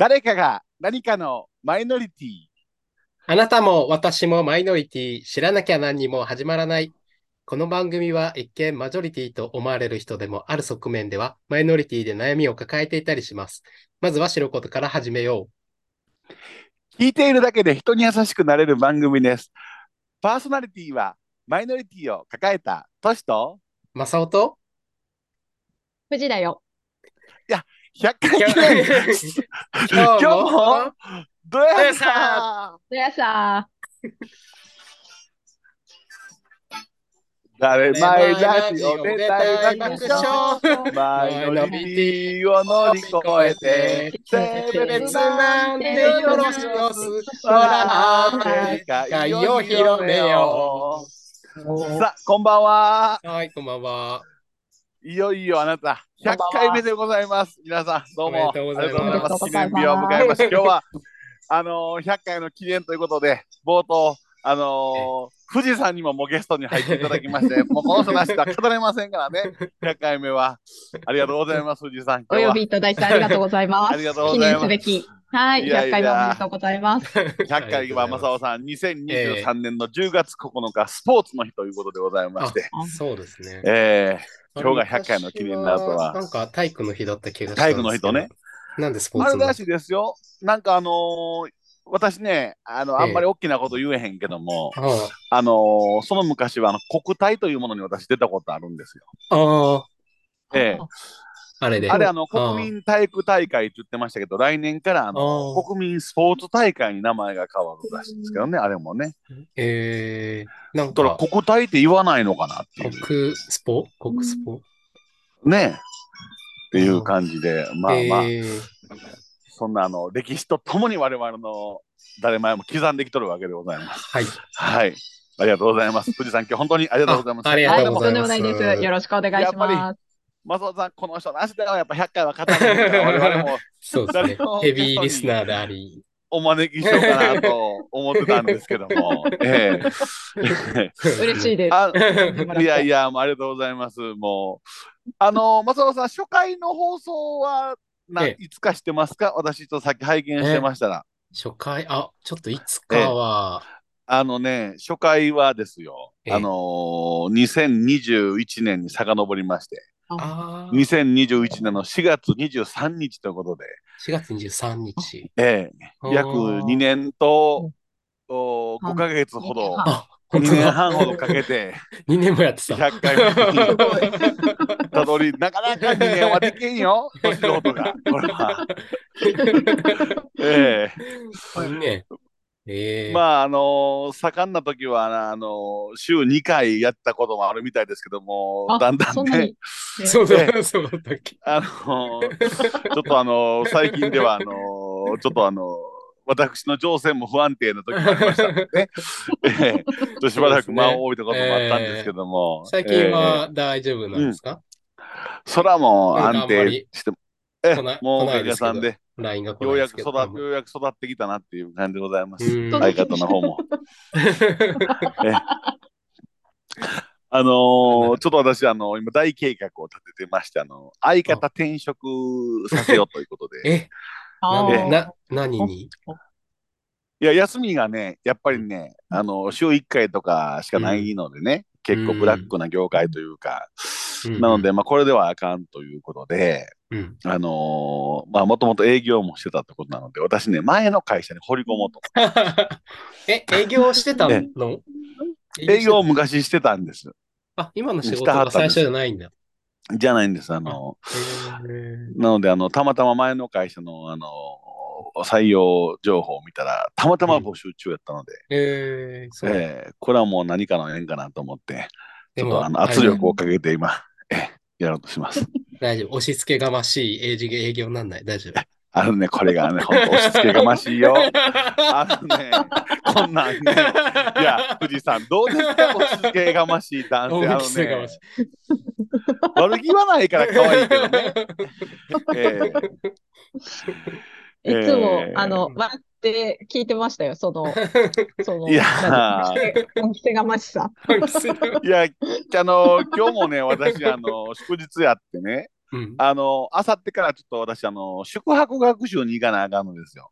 誰かが何かのマイノリティ。あなたも私もマイノリティ、知らなきゃ何にも始まらない。この番組は一見マジョリティと思われる人でもある側面ではマイノリティで悩みを抱えていたりします。まずは知ることから始めよう聞いているだけで人に優しくなれる番組です。パーソナリティはマイノリティを抱えたトシとう。マサオと？富士だよ。100回記念今日も？どうやさでやさ誰前ラジオで大爆笑笑マイノリティを乗り越えて性別なんてよろしく笑って会を広めよう。さあこんばんは。はい、こんばんは。いよいよあなた100回目でございます。皆さんどうも。ありがとうございます。記念日を迎えました今日はあのー100回の記念ということで冒頭あのー富士山にももうゲストに入っていただきまして、もうこの人なしでは語れませんからね、100回目は。ありがとうございます、富士山。お呼びいただいてありがとうございます。ありがとうご記ざいます念すべき。はい、いやいや100回目おめでとうございます。100回は正雄さん、2023年の10月9日、スポーツの日ということでございまして、そうですね。えー、今日が100回の記念だとはなんか体育の日だった気がした体育の日とね。なんでスポーツのあれらしいですよ。なんかあのー私ね、あの、あんまり大きなこと言えへんけども、ああのーその昔はあの国体というものに私出たことあるんですよ。あ、ええ。あれで。あれあのあ国民体育大会って言ってましたけど、来年からあのあ国民スポーツ大会に名前が変わるらしいんですけどね、あれもね。えー、なんだか国体って言わないのかなっていう。国スポ？国スポ？ねっていう感じで、まあまあ、えーそんなあの歴史とともに我々の誰前も刻んできとるわけでございます。はい。はい。ありがとうございます。富士山、今日本当にありがとうございます。あありがはい、とうございますとんでもないです。よろしくお願いします。松尾さん、この人なしではやっぱ100回は語らないから、我々もそうですね。ヘビーリスナーであり。お招きしようかなと思ってたんですけども。ええ嬉しいです。あいやいや、もうありがとうございます。もう、あの、松尾さん、初回の放送はな、えいつかしてますか？私とさっき拝見してましたら。初回、あ、ちょっといつかは、あのね、初回はですよ、ええ。あのー、2021年に遡りまして、あ。ー。2021年の4月23日ということで、4月23日。ええ。約2年とお5ヶ月ほど、あ、2本当だ。年半ほどかけて、2年もやってた。100回目にたどり、なかなか2年はできんよ、年のことが。これは。えねええー、まあ、あのー盛んな時は、あのー週2回やったこともあるみたいですけども、あだんだんねそうだ、そうだったっけ？あのーちょっとあのー最近では、あのーちょっとあのー私の情勢も不安定な時もありました。のでね、しばらく間を置いたこともあったんですけども、最近は大丈夫なんですか、ええ。空も安定して、ええもうおか来ないですけど。げさんで、ようやく。育ようやく育ってきたなっていう感じでございます。うん。相方の方も。えあのーちょっと私、あの今大計画を立ててまして、あの相方転職させようということで。え、あー。えな、何に？いや、休みがね、やっぱりね、あの、週1回とかしかないのでね、結構ブラックな業界というか、なので、まあ、これではあかんということで、うん、あのーまあ、もともと営業もしてたってことなので、私ね、前の会社に掘り込もうと。え、営業してたえの営業を昔してたんです。たあ、今の仕事が最初じゃないんだ。じゃないんです。あの、へなので、あの、たまたま前の会社の、あの、採用情報を見たら、たまたま募集中やったので、えー。えーこれはもう何かの縁かなと思って、ちょっとあの圧力をかけて今、えーやろうとします。大丈夫。押し付けがましい営業営業になんない。大丈夫。あのね、これがね、ほんと押し付けがましいよ。あのね、こんなんね、いや、富士山、どうですか、押し付けがましい男性。あ押し付けがのねましい、悪気はないから可愛いけどね。えー。いつも、えーあの、わって聞いてましたよ。その、その、いやなんて恩着せがましさ。いや、あの、今日もね、私、あの、祝日やってね、うん。あの、あさってからちょっと私、あの、宿泊学習に行かなあかんのですよ。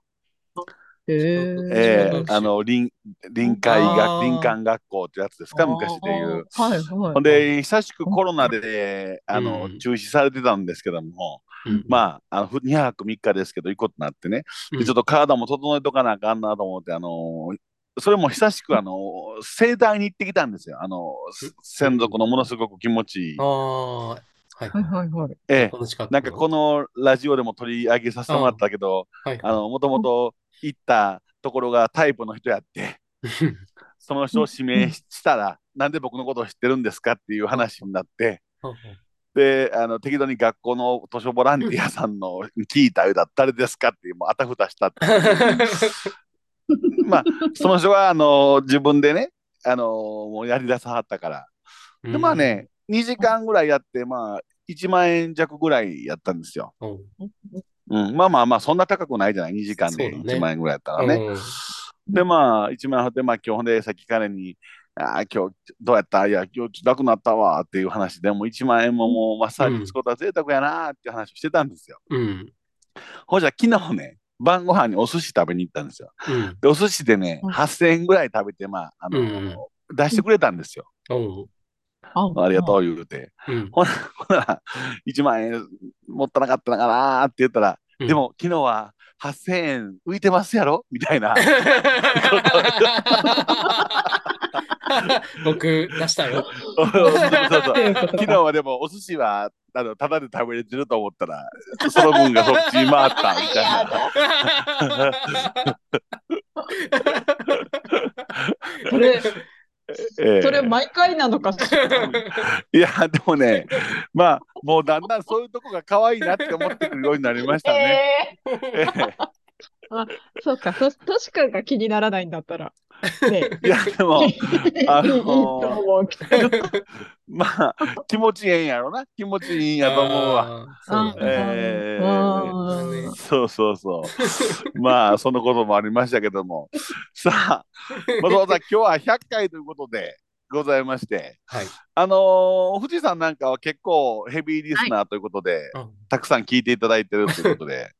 へえ宿え学習あの、臨、臨海学、林間学校ってやつですか、昔でいう。。はいはい。ほんで、久しくコロナで、あの、うん中止されてたんですけども、うんまあ、あの、ふ2泊3日ですけど、行くことになってね、うんでちょっと体も整えとかなあかんなと思って、あの、それも久しく、あの、盛大に行ってきたんですよ。あの、専属のものすごく気持ちいいあ。あ、はいはいはい。ええ。なんかこのラジオでも取り上げさせてもらったけど、はい。あの、もともと行ったところがタイプの人やって、その人を指名したら、なんで僕のことを知ってるんですかっていう話になって、で、あの、適当に学校の図書ボランティアさんの聞いたようだった誰ですか？っていう、もうあたふたしたって。まあ、その人は、あの、自分でね、あの、もうやり出さはったから。で、まあね、2時間ぐらいやって、まあ、1万円弱ぐらいやったんですよ。うん。うん、まあまあまあ、そんな高くないじゃない、2時間でそうだね1万円ぐらいやったらね。うんで、まあ、1万円払って、まあ、今日で、さっき彼に、ああ、今日どうやった？いや、今日楽になったわっていう話でもう1万円ももうマッサージ使うことは贅沢やなっていう話をしてたんですよ。うん。ほんじゃ、昨日ね、晩ご飯にお寿司食べに行ったんですよ。うん。で、お寿司でね、うん8000円ぐらい食べて、まあ、あの、うん出してくれたんですよ。うん。あありがとう言うて。うん。ほら、1万円持ったなかったのかなって言ったら、でも昨日は8000円浮いてますやろ？みたいな。僕出したよ。そうそうそう昨日はでもお寿司はあのただで食べれてると思ったらその分がそっちに回ったみたいな。それ、ええそれ毎回なのかしら。いやでもねまあもうだんだんそういうとこが可愛いなって思ってくるようになりましたね。えええーそうか、と、としくんが気にならないんだったら。ね。いやでもいい あのー。まあ気持ちええんやろな気持ちいいんやと思うわ。そうそうそうそう。まあ、そのこともありましたけども。さあ、松本さん、今日は100回ということでございまして、はい。あのー富士山なんかは結構ヘビーリスナーということで、うんたくさん聞いていただいてるということで、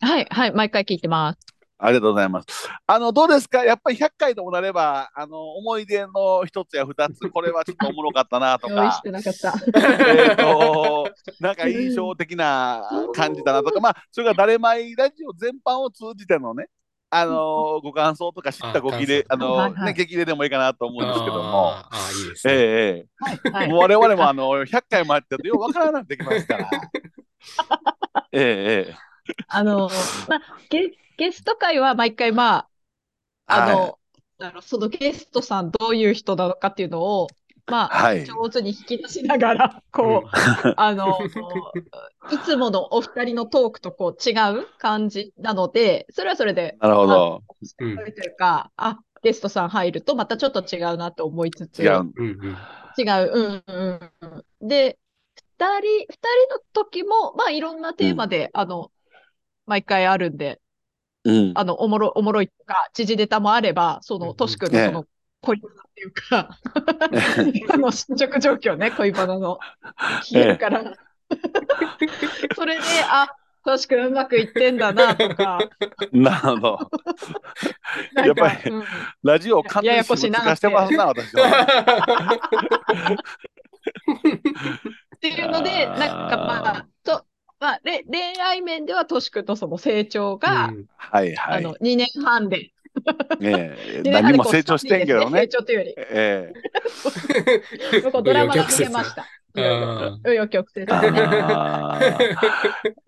はい、はい、毎回聞いてます。ありがとうございます。あの、どうですか？やっぱり100回ともなれば、あの、思い出の一つや二つ、これはちょっとおもろかったなとか。なかった。えーと、なんか印象的な感じだなとか、まあ、それが誰前ラジオ全般を通じてのね、あのーご感想とか知ったごきれ、ああのーはいはい。ね、激励でもいいかなと思うんですけども、あーあー、いいですね。ええええはい、我々もあの100回もやってるとようわからなくなってきますから。えええあの、まあ、ゲ、ゲスト会は毎回まあ、あはの、あのそのゲストさんどういう人なのかっていうのを、まあ、はい上手に引き出しながら、こう、あの、いつものお二人のトークとこう違う感じなので、それはそれで、なるほど。うんというか、あ、ゲストさん入るとまたちょっと違うなと思いつつ、違う。うんうん。違う。うんうんうん。で、二人、二人の時も、まあいろんなテーマで、あの、毎回あるんで、うん。あの、おもろ、おもろいとか、時事ネタもあれば、その、うん。うんとしくんのその、恋バナっていうか、あの、進捗状況ね、恋バナの、聞けるから、それで、あ、としくんうまくいってんだな、とか、なるほど。やっぱりかうん。ラジオを完全に化してますな、私は。っていうので、なんかまあ、と、まあ、れ恋愛面ではとしくんとその成長が、うんはいはいあの、。2年半で、ええ2年半何も成長してんけど成ね。長というより、えこうドラマが見れました。いろいろあ紆余曲折えでね。あ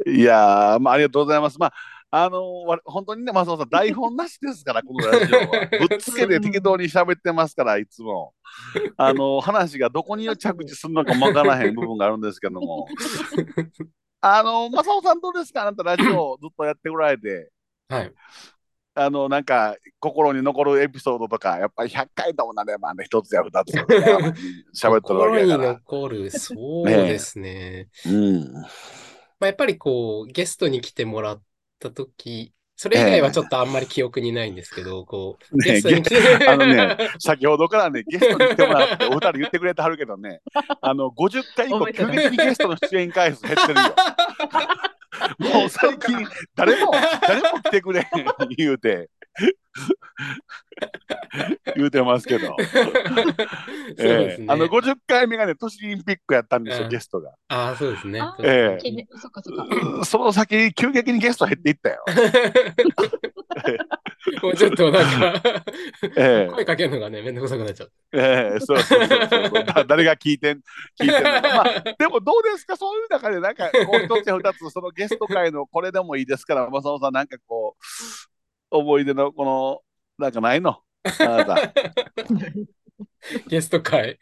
ーいやー、まあ、ありがとうございます。まああのわ本当にね、松本さん、台本なしですから、このラジオは。ぶっつけで適当に喋ってますから、いつも。あの話がどこに着地するのかもわからへん部分があるんですけども。あの、正雄さんどうですか？あなたラジオずっとやってこられて。はい。あの、なんか、心に残るエピソードとか、やっぱり100回ともなればね、一つや二つ 喋ってるわ心にけやから。残る、そうですね。うん。まあ、やっぱりこう、ゲストに来てもらったとき、それ以外はちょっとあんまり記憶にないんですけど、こう、ね あのね、先ほどからね、ゲストに来てもらって、お二人言ってくれてはるけどね、あの、50回以降、急激にゲストの出演回数減ってるよ。もう最近、誰も、誰も来てくれへん言うて、言うてますけど。そうですね。ええあの50回目がね、都市オリンピックやったんですよ、うんゲストが。ああ、そうですね。あええ記念その先、急激にゲスト減っていったよ。もうちょっとなんか、ええ声かけるのがね、めんどくさくなっちゃう。ええそうそうそうそうだ誰が聞いてん、聞いてんのか。まあ、でもどうですか、そういう中で、なんか、こう、一つや二つ、そのゲスト会のこれでもいいですから、正野さん、なんかこう、思い出の、この、なんかないの？あなた、ゲスト会。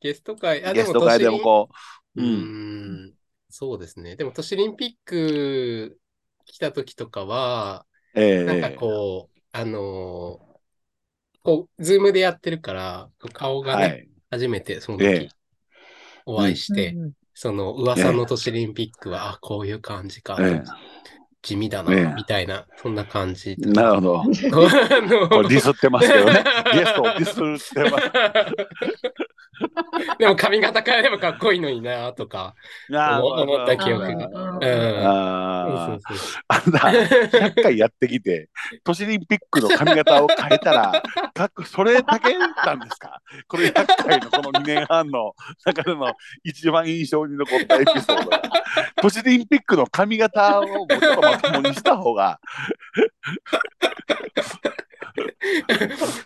ゲスト会。あゲスト会でもこう、うう、ん。ん、そうですね。でも、都市オリンピック来た時とかは、ええ。なんかこう、あのーこう、 Zoom でやってるから、顔がね、はい。初めてそのええ時お会いして、うんうんその噂の都市オリンピックは、あ、こういう感じか、え地味だな、ええみたいな、そんな感じ。えなるほど。ディスってますけどね。ゲストをディスってます。でも髪型変えればかっこいいのになとか。ああ思った記憶が。ああそうそうそう。あんな100回やってきて、都市オリンピックの髪型を変えたら、かっこそれだけなんですか？これ100回のこの2年半の中での一番印象に残ったエピソードが、都市オリンピックの髪型をもうちょっとまともにした方が、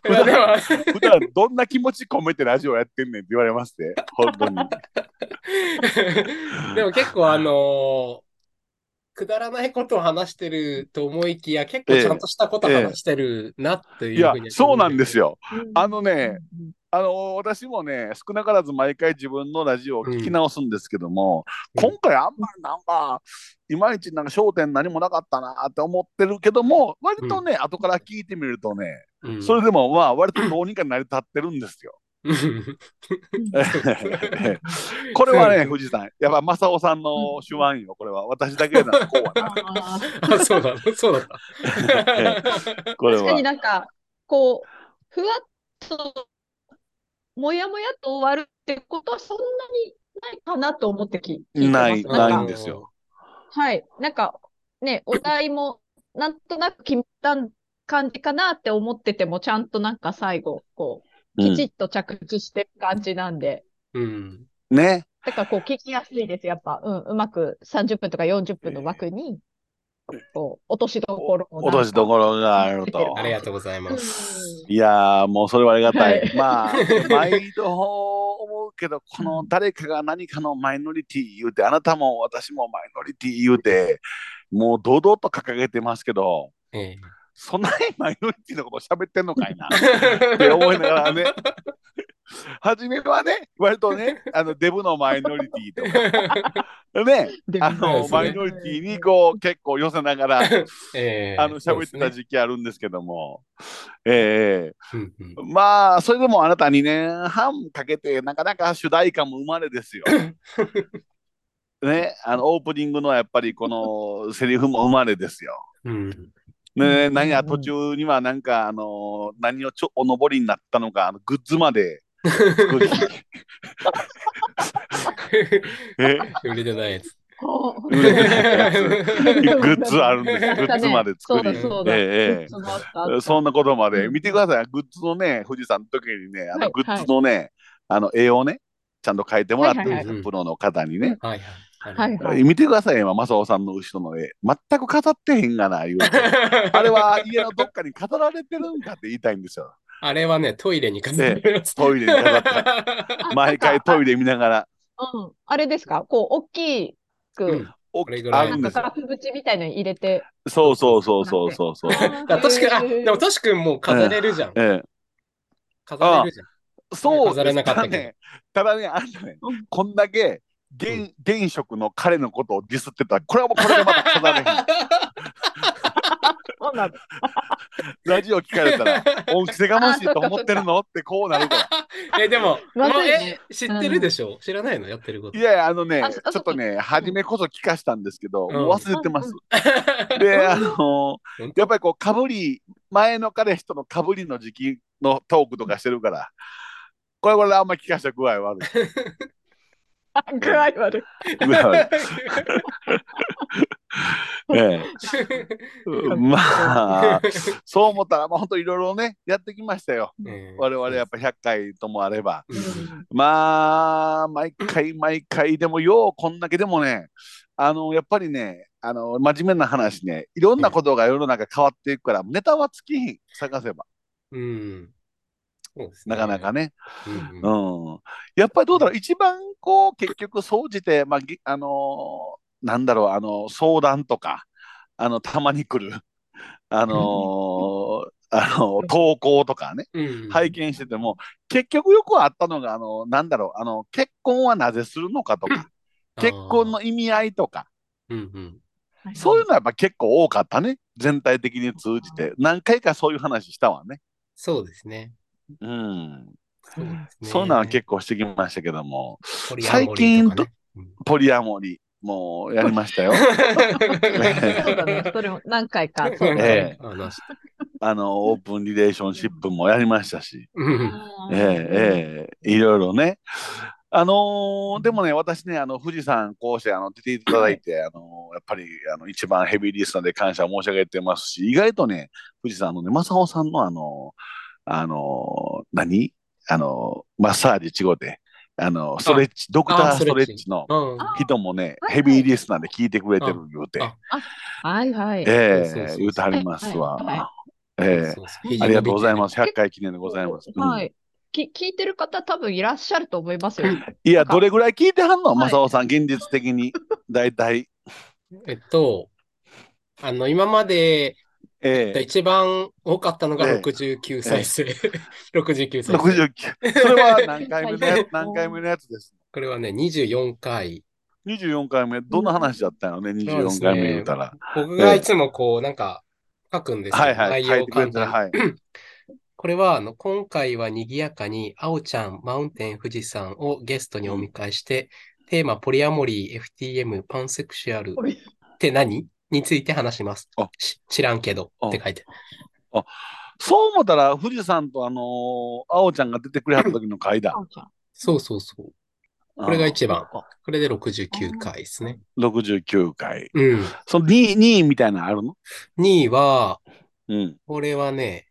普段どんな気持ち込めてラジオやってんねんって言われまして、本当に。でも結構あのーくだらないことを話してると思いきや、結構ちゃんとしたこと話してるなっていういやふうに、そうなんですよ。よ。あのね、あの私もね、少なからず毎回自分のラジオを聞き直すんですけども、うん。今回あんまりなんか、いまいちなんか焦点何もなかったなって思ってるけども、割とね、後から聞いてみるとね、うん。それでもまあ、割とどうにか成り立ってるんですよ。これはね、富士山、やっぱ正雄さんの手腕よ、これは。私だけならこうはな。ああ、そうだ、そうだった。これ確かには。なんか、こう、ふわっと、もやもやと終わるってことはそんなにないかなと思ってき聞いてます。ないないんですよ。はい。なんか、ね、お題も、なんとなく決めた感じかなって思ってても、ちゃんとなんか最後、こう、うんきちっと着地してる感じなんで、うん。ね。だからこう聞きやすいです、やっぱ。うん、うまく30分とか40分の枠に、こう、落としどころを落としどころがあると。ありがとうございます。ういやー、もうそれはありがたい。はいまあ、毎度思うけど、この誰かが何かのマイノリティ言うて、あなたも私もマイノリティ言うて、もう堂々と掲げてますけど、えそんなにマイノリティのこと喋ってんのかいな。え って思いながらね。初めはね、割とね、あのデブのマイノリティとか、ね、であの、マイノリティにこう結構寄せながら、ええあの喋ってた時期あるんですけども、ええうんうんまあ、それでもあなた2年半かけて、なかなか主題歌も生まれですよ。ね、あのオープニングのやっぱりこのセリフも生まれですよ。うん。ね、うん何や途中にはなんかあの何をちょお登りになったのかあのグッズまで。作 りえ？売れてないやつ。ほう売れてないやつグッズあるんです。グッズまで作り。ええそんなことまで。うん。見てください。グッズのね富士山の時にねあはいのグッズのね、あの絵をねちゃんと描いてもらったんですよ、はいはいはい。プロの方にね。はいははいい。はい。見てください、今、正雄さんの後ろの絵。全く飾ってへんがな、言うて。あれは家のどっかに飾られてるんかって言いたいんですよ。あれはね、トイレに飾られます。トイレに飾って。毎回トイレ見ながら。うん。あれですか？こう、大きく、うんおこれぐらいなんかあるんですよ。額縁みたいのに入れて。そうそうそうそうそうそう。だからトシ君、あ、でもトシ君もう飾れるじゃん。え飾れるじゃん。え、そう飾れなかったけどただね、ただね、あんたねうん、こんだけ現現職の彼のことをディスってた。ら、これはもうこれでまた飾れへん。ラジオ聞かれたら、恩着せがましいと思ってるの？ってこうなるから。え、でも、まえ、知ってるでしょ？知らないの？やってること。い。やいや、あのね、あちそょっとね、初めこそ聞かしたんですけど、うん。もう忘れてます。で、あのやっぱりこう、かぶり、前の彼氏とのかぶりの時期のトークとかしてるから、これこれあんま聞かした具合悪い。具合悪い。具合悪い。え え、まあ、そう思ったら、まあ、本当いろいろね、やってきましたよ。うん我々やっぱ100回ともあれば。うんまあ、毎回毎回、でもようこんだけでもね、あの、やっぱりね、あの、真面目な話ね、いろんなことが世の中変わっていくから、ネタは尽きひん、探せば。うん。なかなかね。うんうんうん。やっぱりどうだろう、一番こう、結局、総じて、まあ、ぎあのーなんだろう、あの、相談とか、あの、たまに来る、あのーあの、投稿とかね、うん拝見してても、結局よくあったのが、あの、なんだろう、あの、結婚はなぜするのかとか、結婚の意味合いとか、うんうんそういうのはやっぱ結構多かったね。全体的に通じて。何回かそういう話したわね。そうですね。うん。そうそういうのは結構してきましたけども、ポリアモリーとかね。うん。ポリアモリ、もうやりましたよ。そうだね。それも何回か。そうだね。ええ話したあの、オープンリレーションシップもやりましたし、うん。ええええ。いろいろね。あのーでもね、私ね、あの、富士山こうしてあの出ていただいて、あのやっぱりあの一番ヘビーリスナーで感謝申し上げてますし、意外とね、富士山のね、正雄さんのあの、あの何？あの、マッサージちごで、あの、ストレッチ、ドクターストレッチのうん人もね、はいヘビーリスナーで聞いてくれてる言うて、あはいはい。ええ言うてはりますわ。ええありがとうございます。100回記念でございます。うんはい。き聞いてる方多分いらっしゃると思いますよ。いや、どれぐらい聞いてはんの？はい正雄さん、現実的に。大体。えっと、あの、今までええ一番多かったのがええ69再生。69再生。69。それは何回目のやつ、何回目のやつです？これはね、24回。24回目、どんな話だったのね、24回目言うたら。僕がいつもこう、なんか、書くんですよ。はいはい、内書いてくれてる。容を簡単に。はい。これは、あの、今回は賑やかに、あおちゃん、マウンテン富士山をゲストにお迎えして、テーマ、ポリアモリー、FTM、パンセクシュアルって何？について話しますあ。し知らんけどあって書いてそう思ったら、富士山とあのー、あおちゃんが出てくれはった時の回だ。そうそうそう。これが一番。あこれで69回ですね。69回。うん。その2位、2位みたいなのあるの？2位は、うん。これはね、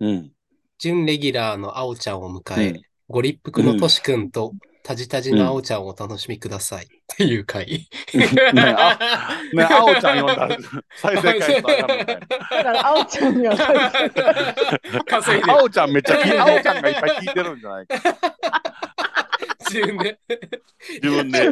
うん。準レギュラーのあおちゃんを迎え、うんご立腹のとしくんと、タジタジのあおちゃんをお楽しみください。っていう回。ねあね、あおちゃん呼んだら 再生回数上がるのかいだから、あおちゃんには 稼いであおちゃんめっちゃ聞い、あおちゃんがいっぱい聞いてるんじゃないか。自分で。自分で。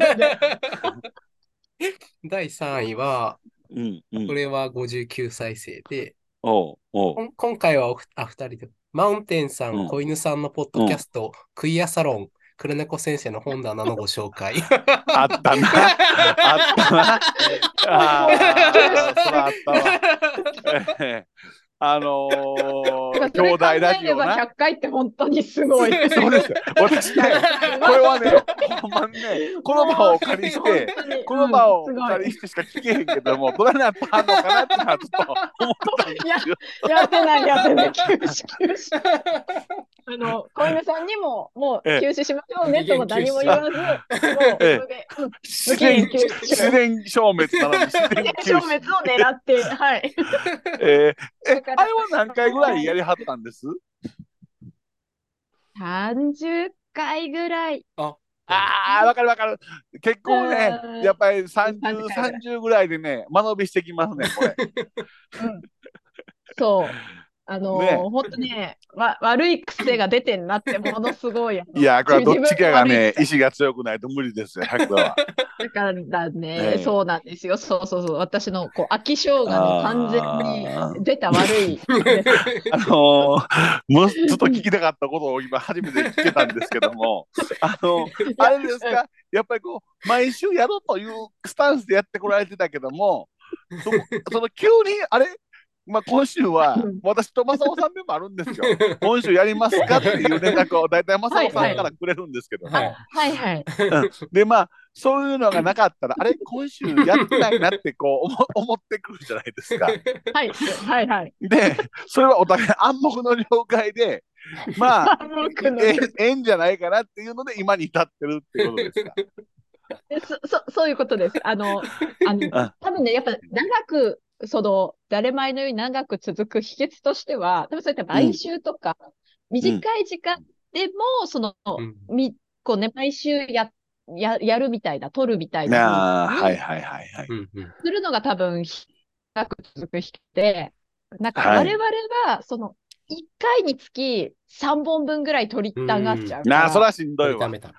第3位は、うん。うんこ。れは59再生で、おうおうこん今回はおふあ二人で、マウンテンさん、うん子犬さんのポッドキャスト、クイアサロン、黒猫先生の本棚のご紹介。あったな。あったな。ああ、あったわ。え えあのー、兄弟ラジオな。100回って本当にすごい。そうですよ。私ね、これはね、ほんまにね、この場をお借りして、この場をお借りしてしか聞けへんけども、どれなったのかなってのはちょっと思ってたんですよ。やってない、やってない、休止、休止。小犬さんにも、もう休止しましょうねとも何も言わず、もう、そええれで、うん自然消滅なのに自然消。滅を狙って、はい。えーえ、あれは何回ぐらいやりはったんです30回ぐらい。ああ、わかるわかる。結構ね、やっぱり30、30ぐ30ぐらいでね、間延びしてきますね、これ。うんそう。あのーねほんとね、わ、悪い癖が出てんなって、ものすごい。いや、これはどっちかがね、意自志が強くないと無理ですよ、100は。だからね、ええそうなんですよ。そうそうそう。私の、こう、飽き性がね、完全に出た悪い。あのー、もうずっと聞きたかったことを今初めて聞けたんですけども、あの、あれですか、やっぱりこう、毎週やろうというスタンスでやってこられてたけども、そその急に、あれ？まあ、今週はうん私と正雄さんでもあるんですよ。今週やりますかっていう連絡を大体正雄さんからくれるんですけど、はいはいはい。でまあそういうのがなかったらあれ今週やってないなってこう思思ってくるじゃないですか。はいはいはい。でそれはお互い暗黙の了解でまあええええんじゃないかなっていうので今に至ってるっていうことですか。えそそそういうことです。あの、あのあ多分ね、やっぱ長く、その、誰前のように長く続く秘訣としては、多分そういった毎週とか、短い時間でも、その、うんみ、こうね、毎週や、や、やるみたいな、撮るみたいあなはいはいはいはい。うんうんするのが多分、長く続く秘訣で、なんかはい我々は、その、1回につき3本分ぐらい撮りたがっちゃうから。なあそれはしんどいわ取りた。めた。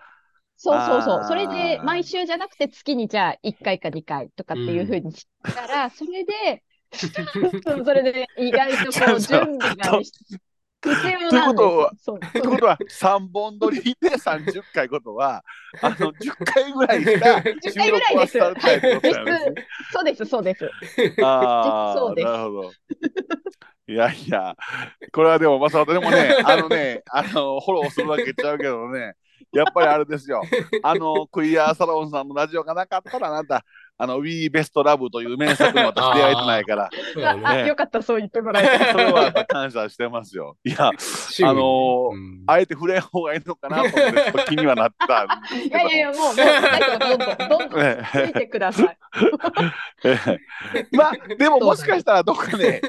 そうそうそう。それで、毎週じゃなくて月にじゃあ1回か2回とかっていうふうにしたら、それで、それで意外とこう準備が必要というなんですことはよ。そうことは3本撮りで30回ことはあの10回ぐらいしか 10収回ぐらいです。そうです、そうです。ああ、そうですなるほど。いやいや、これはでも、まさでもね、あのね、あの、フォローするわけちゃうけどね、やっぱりあれですよ。あの、クイアーサロンさんのラジオがなかったら、あなた、あの、We Best Love という名作に私出会えてないから、ねあ、よかった、そう言ってもらえて。それは感謝してますよ。いや、あのーうんあえて触れん方がいいのかなと思って、ちょっと気にはなったんですけど。いやいやいや、もう、もう、どどんどん、どんどんえついてください。え まあ、でももしかしたらどっかで、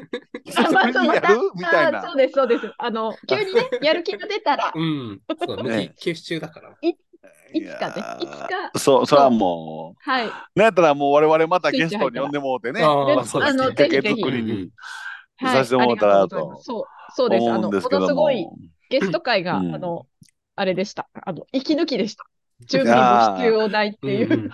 久しぶりにやるみたいなあそ。うです、そうです。あの、急にね、やる気が出たら、うん。そうだ、ねね、休止中だから。いつかねいつか。そう、それはもはい。う、なんやったらもう我々またゲストに呼んでもうてね、あーまあそのあのきっかけ作りにさせてもらったらとそう、そうです。あの、も。のすごいも。ゲスト会が、うん。あの、あれでした。あの、息抜きでした。準備も必要ないっていう。うん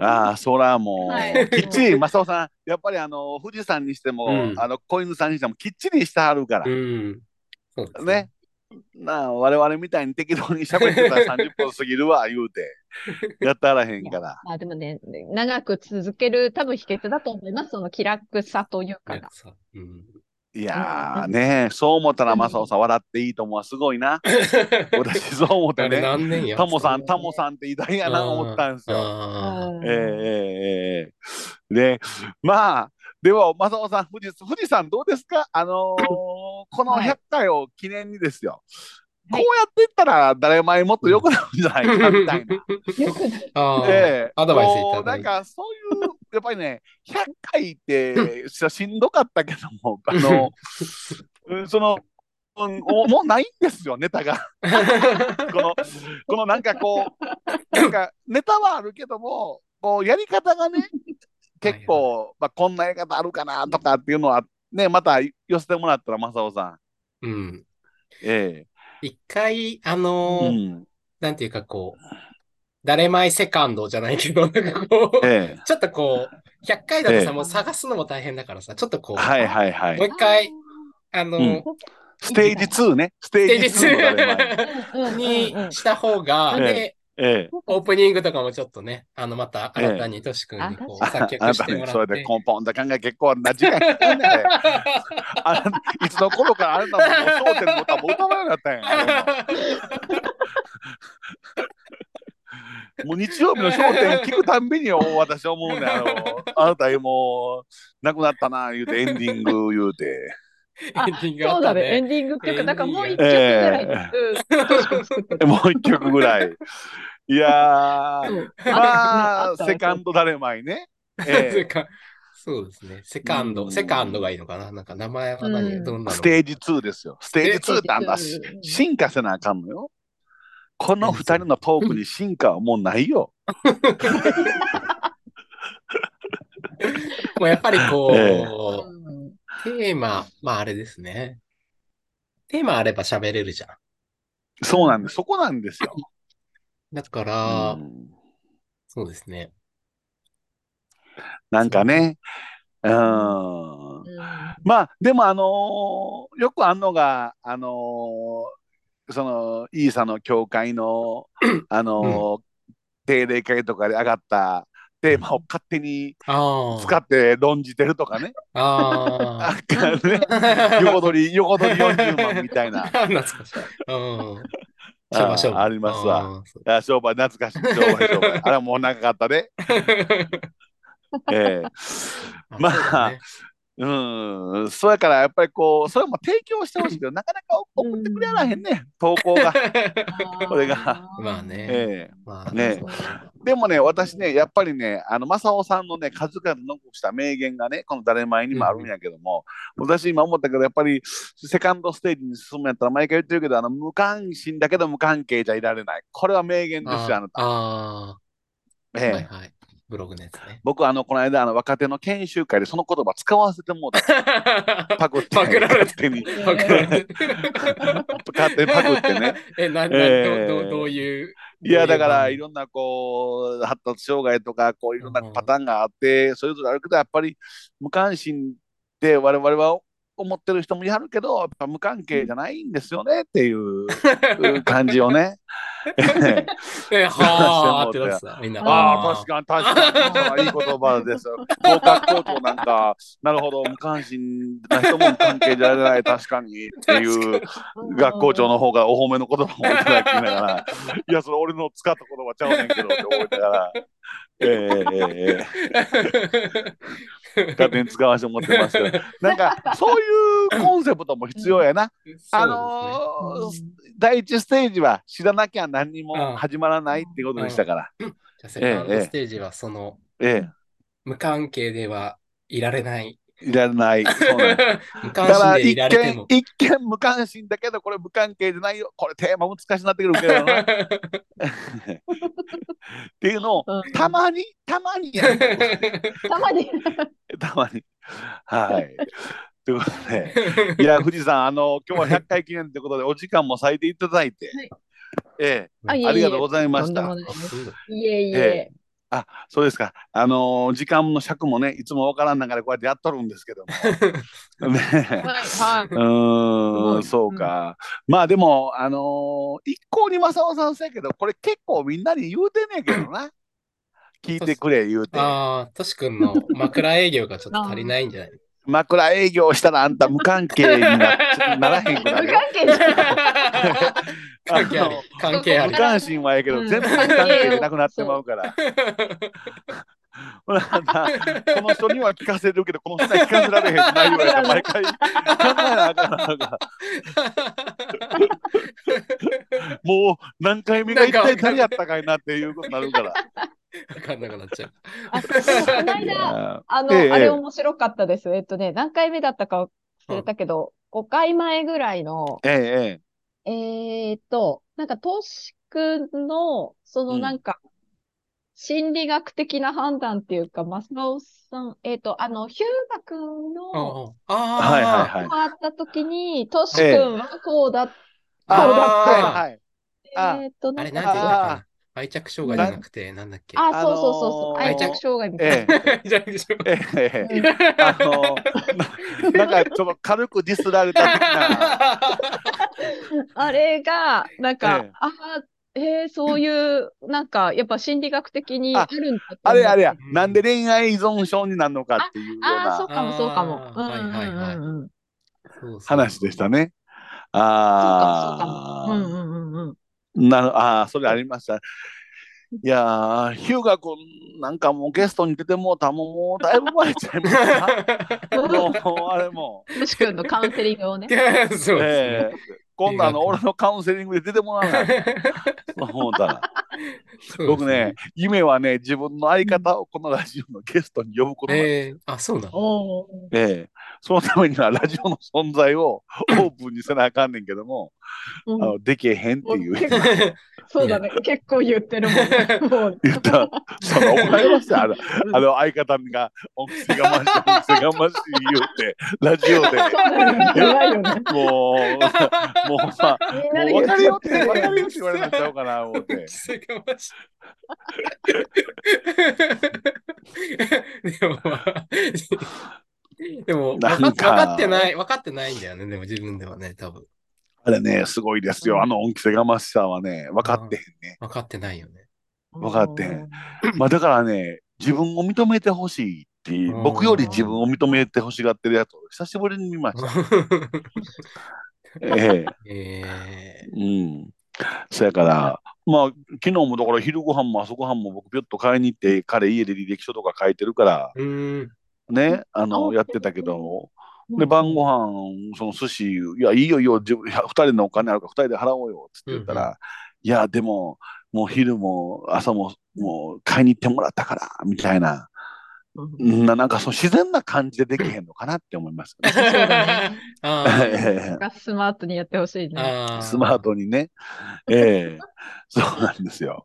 あ あ、そらもう、はい。きっちり、正雄さん、やっぱりあの、富士山にしても、うん。あの、子犬さんにしても、きっちりしてはるから。ね。なあ、我々みたいに適当に喋ってたら 30分過ぎるわ、言うて、やったらへんから。まあでもね、長く続ける多分秘訣だと思います。その気楽さというかが。さうんいやーね、そう思ったら正雄さん笑っていいと思うわ、すごいな。私、そう思ってね。何年や？タモさん、タモさんって偉大やな思ったんですよ。ええええええで、まあ、では、正雄さん、富士富士山どうですか？あのーこのはい100回を記念にですよ。はいこうやっていったら、誰前もっと良くなるんじゃないかみたいな。よくない。あーええアドバイスいただいて。なんか、そういう、やっぱりね、100回ってししんどかったけども、あの、うんその、うんおもうないんですよ、ネタが。この、このなんかこう、なんかネタはあるけども、こうやり方がね、結構、まあ、こんなやり方あるかなとかっていうのは、ね、また寄せてもらったら、正雄さん。うん。え一回、あえのーうん。なんていうかこう、誰前セカンドじゃないけど、なんかこう、ええちょっとこう、100回だとええさ、もう探すのも大変だからさ、ちょっとこう、はいはいはもうい。一回、あのーうんステージ2ね。ステージ2の誰前。うんうんうんにした方が、ええで、ええ。オープニングとかもちょっとね、あの、また新たにトシ君にこう、あ作曲あんしたてもね、それでらって。コンポンって考え結構な時間かかんいつの頃からあれだもん、もう焦点の歌も歌わなくなったんやも。もう日曜日の焦点聞くたんびによ私思うねんあのあなたもう亡くなったな言うてエンディング言うてあエンディングあそうだね、ったね。エンディング曲。だからもう一曲ぐらい、もう一曲ぐらい。いやまあセカンド誰前ね。えセカそうですね。セカンド、うん。セカンドがいいのかな。なんか名前は何、うん。どんなステージ2ですよ。ステージ2ってあんたステージ2進化せなあかんのよ。この二人のトークに進化はもうないよ。もうやっぱりこう、テーマ、まああれですね。テーマあれば喋れるじゃん。そうなんです。そこなんですよ、だから、うん。そうですね。なんかね。うん。うん。まあでもあのーよくあんのがあのーそのイーサの教会の あのー定例会とかで上がったテーマを勝手にあ使って論じてるとかね。あ。かね、横取り、横取り40万みたいな。懐かしい。うん。あありますわ。あ商売、懐かしい商売、商売。あれはもう長かったで。ええまあねうん、そうやからやっぱりこう、それも提供してほしいけど、なかなか送ってくれやらへんね、投稿が。これが。まあね。ええ。まあね。でもね、私ね、やっぱりね、あの、正雄さんのね、数々残した名言がね、この誰前にもあるんやけども、私今思ったけど、やっぱり、セカンドステージに進むんやったら、毎回言ってるけど、あの、無関心だけど無関係じゃいられない。これは名言ですよ、あなた。ああ、ええ。はいはい。ブログのやつね。僕、あの、この間、あの、若手の研修会でその言葉使わせてもうた。パクって。パクられて勝手に。パクられて勝手にパクってね。え、な、な、えーどうどういう。いや、だから、いろんな、こう、発達障害とか、こう、いろんなパターンがあって、それぞれあるけど、やっぱり、無関心で我々は思ってる人もいはるけど、やっぱ無関係じゃないんですよねっていう 感じをね。え、はあってなってた、みんな。ああ、確かに、確かに、いい言葉ですよ。合格高校なんか、なるほど、無関心な人も無関係じゃない、確かにっていう、学校長の方がお褒めの言葉をいただきながら、いや、それ俺の使った言葉ちゃうねんけどって思いながら、ええええええ勝手に使わせてもらってますけど、なんか、そういうコンセプトも必要やな。あのー第一ステージは知らなきゃ何にも始まらないってことでしたから。じゃあセカンドステージはそのえ無関係ではいられない。え、いらない。だから一。見一見無関心だけど、これ無関係じゃないよ。これテーマ難しくなってくるけどな。っていうのを、うんたまに、たまにやる。たまに。たまに。はい。ということで、いや、富士山、あの、今日は100回記念ということで、お時間も割いていただいて、はいええありがとうございましたいえいええ。あ、そうですか。あのー時間の尺もね、いつもわからん中でこうやってやっとるんですけども。ねはい、はうーん、そうか。まあでも、あのー一向に正雄さんせやけど、これ結構みんなに言うてんねんけどな。聞いてくれ言うて。ああ、トシ君の枕営業がちょっと足りないんじゃない？枕営業したらあんた無関係になっ ならへんくい。無なるよ。関係じゃない。関係あり。関係あり無。関心はええけど、うん全部無関係でなくなってまうから。この人には聞かせるけど、この人には聞かせられへんって内容や 毎回考えなあかんかもう何回目が一体誰やったかいなっていうことになるから。わかんなくなっちゃう。あこのい間、やあの、ええあれ面白かったです。えっとね、何回目だったか忘れたけど、5回前ぐらいの、ええええーっと、なんか、トシ君の、そのうんなんか、心理学的な判断っていうか、マスオさん、えーっと、あの、ヒューガ君の、ああ、はいはいはい。回った時に、トシ君はこうだ、こうあだはいった。はい。あえーっと、あれ、なんかなんて言う。愛着障害じゃなくて、なんだっけ？あ、あそうそうそうそう、あのー愛着障害みたいえな。えじゃあでしょえ。ええ。えうんあのななんかちょっと軽くディスられた的な。あれが、なんか、え。えああ、え。ーそういう、なんか、やっぱ心理学的にああるんだとあれあれやう、んなんで恋愛依存症になるのかっていうようああ、そうなかも、そうかも。あうんーはいはいはいうんうんうん。そうそう話でしたね。そうかも、そうあかも。うんうんうんうん。なる ああ、それありました。いやー、ヒューガ君なんかもうゲストに出てもうたもんもうだいぶ前ちゃいますか？もうあれもう、よし君のカウンセリングをね。そうですね。ええ今度あの俺のカウンセリングで出てもらわな。いと思ったら。僕ね、夢はね、自分の相方をこのラジオのゲストに呼ぶことなんです。えー、あ、そうなの？ええ。そのためにはラジオの存在を オープンにせなあかんねんけども、うん。あのできへんっていう。結構そうだね。結構言ってるもん。ね。もう言った、その怒られましたよ。あのあの相方が、おせがましい、おせがましい言うて、ラジオで。もう、もうまあ、みんなも分かるよって、分かるよって言われちゃうかな、思って。でも、まあでも、分かなんか分かってない、分かってないんだよね、でも自分ではね、多分。あれね、すごいですよ。あの恩着せがましさはね、分かってへんね。分かってないよね。分かってんまあだからね、自分を認めてほしいって僕より自分を認めてほしがってるやつを久しぶりに見ました。ええ。え。うん。そやから、まあ、昨日もだから昼ご飯も朝ご飯も僕、ぴょっと買いに行って、彼家で履歴書とか書いてるから、ー、うん。ね、あの、あやってたけど、うん。で、晩ご飯、その寿司、いや、いいよいいよ、自分いや二人のお金あるから二人で払おうよ、つって言ったら、うんういや、でも、もう昼も朝も、もう買いに行ってもらったから、みたいな、うんななんかそう自然な感じでできへんのかなって思いますよね。そうだね スマートにやってほしいね。スマートにね。ええそうなんですよ。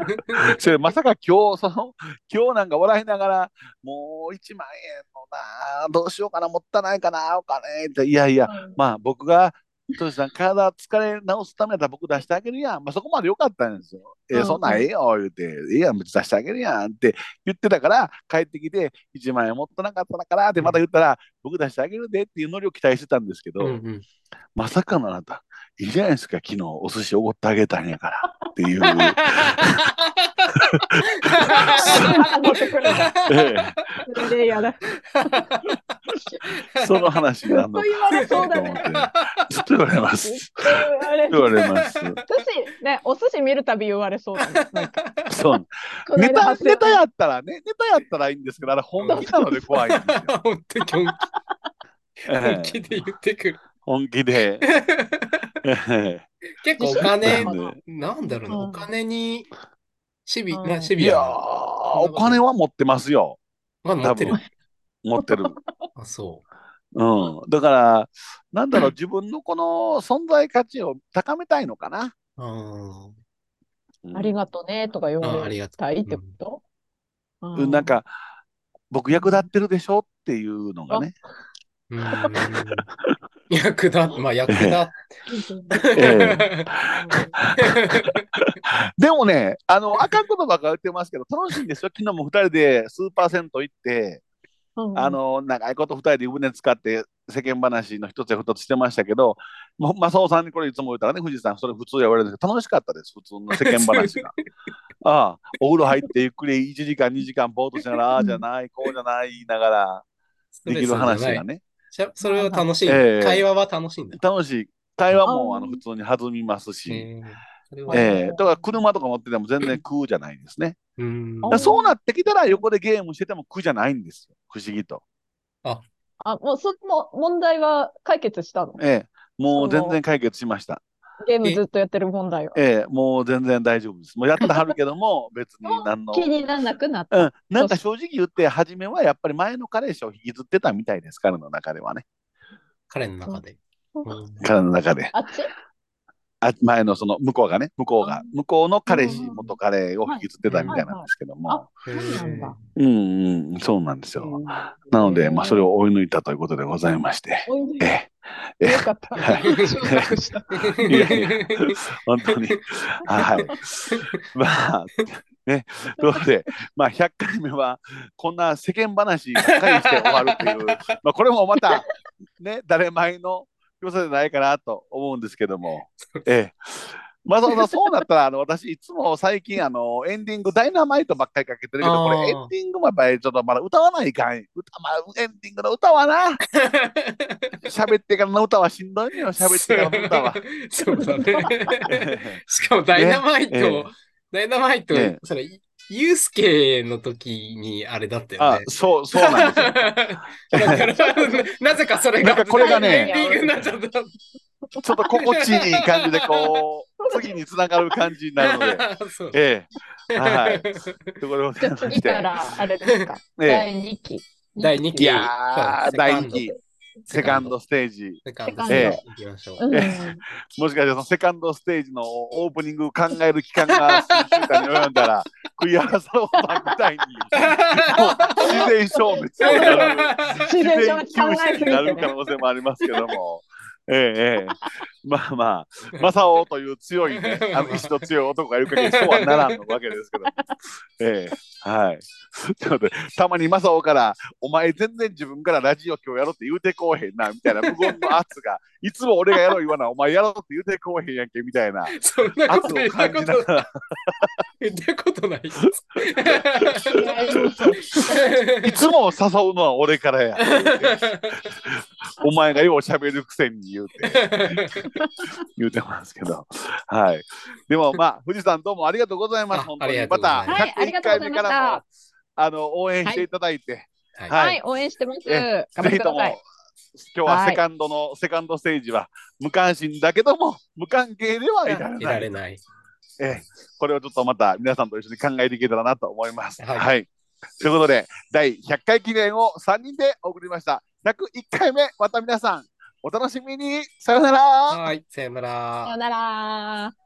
それまさか今日、その、今日なんか笑いながら、もう1万円のな、どうしようかな、もったいないかな、お金って、いやいや、うんまあ僕が、トシさん、体疲れ直すためだったら僕出してあげるやん。まあそこまでよかったんですよ。えうんそんなんええよ、言うて、ええやん、別に出してあげるやんって言ってたから、帰ってきて、1万円持ってなかったからってまた言ったら、僕出してあげるでっていうノリを期待してたんですけど、うんうん。まさかのあなた、いいじゃないですか、昨日お寿司おごってあげたんやからっていう。えそれでやだ。え その話な言われそうだてずっと言われます。言われます。寿司、ね、お寿司見るたび言われそうだね。なんかそう。ネタ、ネタやったらね、ネタやったらいいんですけど、あれ本気なので怖いんですよ。本当に本気ええ本気で言ってくる。本気で。え 結構おえ金、なんだろうな、うんお金にシビ、うんなシいやービアな。お金は持ってますよ。まあ持ってる多。持ってる。あ、そうん。だから、なんだろう、自分のこの存在価値を高めたいのかな。う。んありがとうねとか言われりがとたいってこと、うなん、か、僕役立ってるでしょっていうのがね。う。うん。役立、まあ役立。えでもね、あの、あかんことばっか言ってますけど、楽しいんですよ。昨日も二人でスーパー銭湯行って、うんあ、の、長いこと二人で湯船使って世間話の一つや二つしてましたけど、正雄さんにこれいつも言ったらね、藤井さん、それ普通や言われるんですけど、楽しかったです、普通の世間話が。ああ、お風呂入ってゆっくり1時間、2時間ぼーっとしながら、ああじゃない、こうじゃない言いながら、できる話がね。それは楽しい。ええ会話は楽しいんだ。楽しい。会話もあの普通に弾みますし、ええそれはええだから車とか乗ってても全然 苦じゃないんですね。うそうなってきたら横でゲームしてても苦じゃないんですよ。不思議と。あ、もうその問題は解決したの？ええもう全然解決しました。ゲームずっとやってる問題は。ええもう全然大丈夫です。もうやってはるけども、別に何の。気にならなくなっうた。ん、なんか正直言って、初めはやっぱり前の彼氏を引きずってたみたいです、彼の中ではね。彼の中で。彼の中で。あっち？あ前のその向こうがね、向こうが、向こうの彼氏、元彼を引きずってたみたいなんですけども。うなんだ。うんうん、そうなんですよ。なので、まあ、それを追い抜いたということでございまして。ええ、えよかった。え、いやいや、本当に。はい。まあ、ね、ということで、まあ、100回目は、こんな世間話ばっかりして終わるっていう、まあ、これもまた、ね、誰前の良さじゃないかなと思うんですけども、ええ。まあ、そのそうなったら、あの、私、いつも最近、あの、エンディング、ダイナマイトばっかりかけてるけど、これ、エンディングもやっぱり、ちょっとまだ歌わないかん。歌、まあ、エンディングの歌はな、喋ってからの歌はしんどいのよ、喋ってからの歌は。そうだね。しかもダイナマイト、ねええダイナマイト、ねえそれ、ユースケの時にあれだったよね、。あそう、そうなんですよ。だから、なぜかそれが、なんかこれがねエンディングになっちゃった。ちょっと心地いい感じで、こう、次につながる感じになるので、ええ、はい。とことで次から、あれですか？ええ第2期。第2期。いや第二期セカンドステージ。セカンドセカンドステージ行きましょう。うん。え もしかしてそのセカンドステージのオープニング考える期間が数週間に及んだら、クイアサロさんみたいに、自然消滅になる。自然消滅考えすぎてね自然休止になる可能性もありますけども、ええええ、まあまあ、正雄という強いね、あの意志の強い男がいる限りそうはならんのわけですけど、ええ、はい。で、たまに正雄から、お前全然自分からラジオ今日やろうって言うてこうへんな、みたいな無言の圧が、いつも俺がやろう言わな、お前やろうって言うてこうへんやんけ、みたいなそんなこと圧言ったことがら、言ったことない。いつも誘うのは俺からや。お前がよう喋るくせに言うて。言うてますけど。はい。でもまあ、富士山どうもありがとうございます。あ本当に。またうございますはいありが101とうございました回目からも、あの、応援していただいて、はいはいはい、応援してます。ぜひとも。今日ははいセカンドの、セカンドステージは無関心だけども、無関係ではいられいない。られない。ええ、これをちょっとまた皆さんと一緒に考えていけたらなと思います。は。はいいということで、第100回記念を3人で送りました。101回目、また皆さん、お楽しみに。さようなら。はい、さよならさよ。なら。